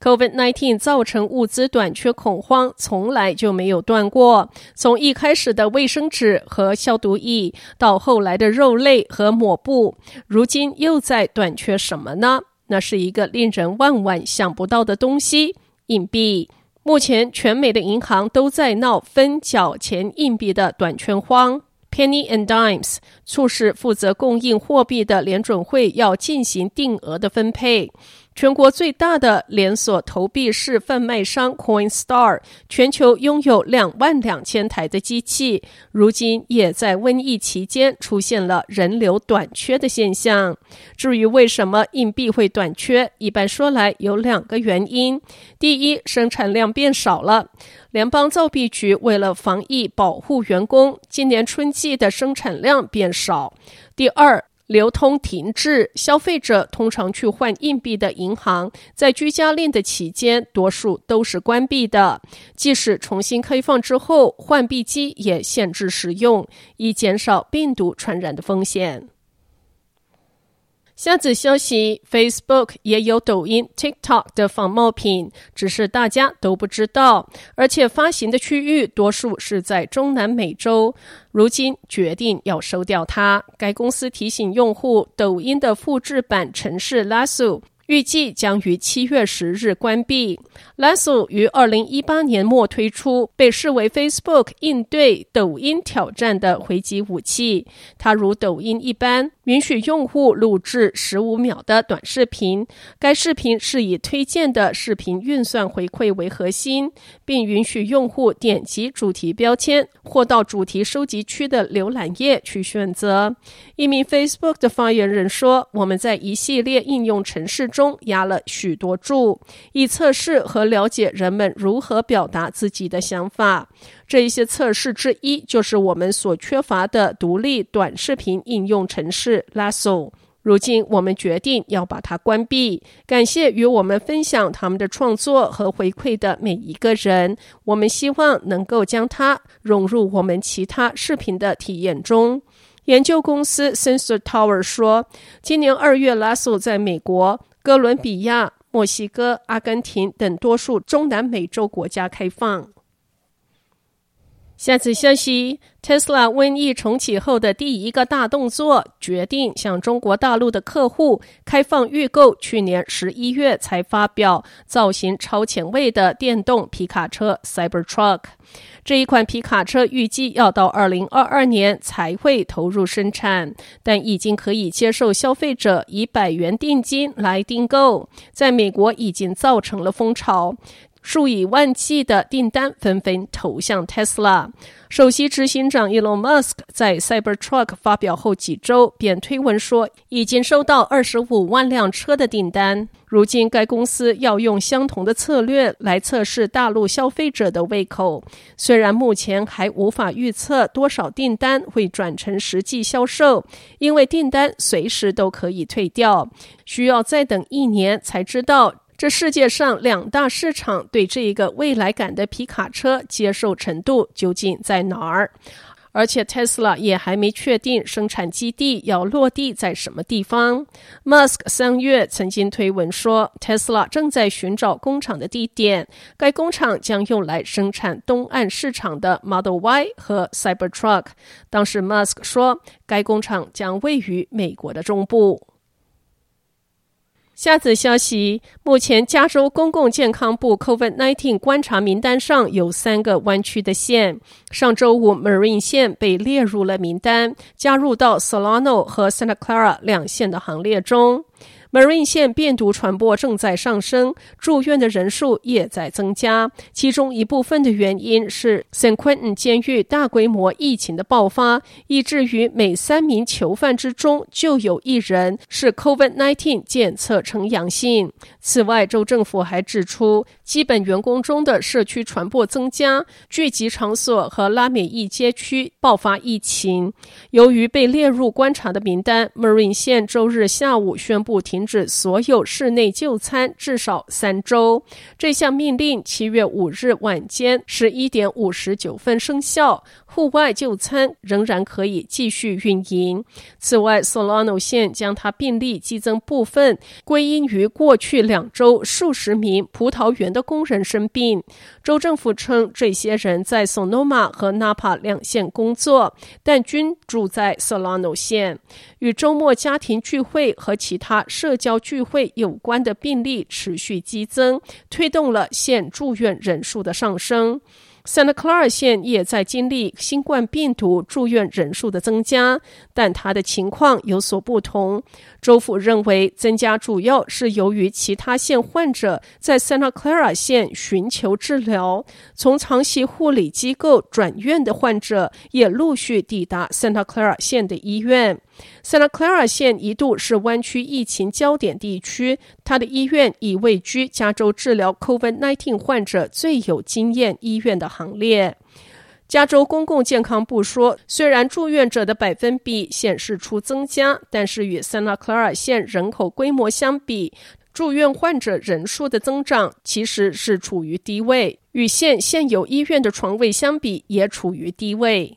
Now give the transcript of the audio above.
COVID-19 造成物资短缺恐慌，从来就没有断过。从一开始的卫生纸和消毒液，到后来的肉类和抹布，如今又在短缺什么呢？那是一个令人万万想不到的东西——硬币。目前，全美的银行都在闹分缴钱硬币的短缺荒。Penny and Dimes 促使负责供应货币的联准会要进行定额的分配。全国最大的连锁投币式贩卖商 Coinstar，全球拥有两万两千台的机器，如今也在瘟疫期间出现了人流短缺的现象。至于为什么硬币会短缺，一般说来有两个原因：第一，生产量变少了，联邦造币局为了防疫保护员工，今年春季的生产量变少；第二，流通停滞，消费者通常去换硬币的银行，在居家令的期间，多数都是关闭的。即使重新开放之后，换币机也限制使用，以减少病毒传染的风险。下子消息，Facebook 也有抖音、TikTok 的仿冒品，只是大家都不知道，而且发行的区域多数是在中南美洲。如今决定要收掉它。该公司提醒用户，抖音的复制版城市拉苏。预计将于七月十日关闭。Lasso 于二零一八年末推出，被视为 Facebook 应对抖音挑战的回击武器。它如抖音一般，允许用户录制十五秒的短视频。该视频是以推荐的视频运算回馈为核心，并允许用户点击主题标签或到主题收集区的浏览页去选择。一名 Facebook 的发言人说：“我们在一系列应用程式中。”压了许多注，以测试和了解人们如何表达自己的想法。这一些测试之一就是我们所缺乏的独立短视频应用程式 Lasso。如今我们决定要把它关闭。感谢与我们分享他们的创作和回馈的每一个人。我们希望能够将它融入我们其他视频的体验中。研究公司 Sensor Tower 说，今年二月，Lasso 在美国。哥伦比亚、墨西哥、阿根廷等多数中南美洲国家开放。下次消息，Tesla 瘟疫重启后的第一个大动作，决定向中国大陆的客户开放预购。去年十一月才发表，造型超前卫的电动皮卡车 Cybertruck。这一款皮卡车预计要到二零二二年才会投入生产，但已经可以接受消费者以百元定金来订购，在美国已经造成了风潮。数以万计的订单纷纷投向 Tesla。首席执行长 Elon Musk 在 Cybertruck 发表后几周便推文说，已经收到二十五万辆车的订单。如今，该公司要用相同的策略来测试大陆消费者的胃口。虽然目前还无法预测多少订单会转成实际销售，因为订单随时都可以退掉，需要再等一年才知道。这世界上两大市场对这一个未来感的皮卡车接受程度究竟在哪儿？而且 Tesla 也还没确定生产基地要落地在什么地方。Musk 三月曾经推文说，Tesla 正在寻找工厂的地点，该工厂将用来生产东岸市场的 Model Y 和 Cybertruck。当时 Musk 说，该工厂将位于美国的中部。下则消息，目前加州公共健康部 COVID-19 观察名单上有三个弯曲的线。上周五，Marine 线被列入了名单，加入到 Solano 和 Santa Clara 两县的行列中。Marin 县病毒传播正在上升，住院的人数也在增加。其中一部分的原因是 San Quentin 监狱大规模疫情的爆发，以至于每三名囚犯之中就有一人是 COVID-19 检测呈阳性。此外，州政府还指出，基本员工中的社区传播增加，聚集场所和拉美裔街区爆发疫情。由于被列入观察的名单，Marin 县周日下午宣布停。停止所有室内就餐至少三周。这项命令七月五日晚间十一点五十九分生效。户外就餐仍然可以继续运营。此外，Solano 县将它病例激增部分归因于过去两周数十名葡萄园的工人生病。州政府称，这些人在 Sonoma 和 Napa 两县工作，但均住在 Solano 县。与周末家庭聚会和其他社交聚会有关的病例持续激增，推动了县住院人数的上升。Santa Clara 县也在经历新冠病毒住院人数的增加，但它的情况有所不同。州府认为，增加主要是由于其他县患者在 Santa Clara 县寻求治疗，从长期护理机构转院的患者也陆续抵达 Santa Clara 县的医院。Santa Clara 县一度是湾区疫情焦点地区，它的医院已位居加州治疗 COVID-19 患者最有经验医院的行列。加州公共健康部说，虽然住院者的百分比显示出增加，但是与 Santa Clara 县人口规模相比，住院患者人数的增长其实是处于低位，与县现有医院的床位相比也处于低位。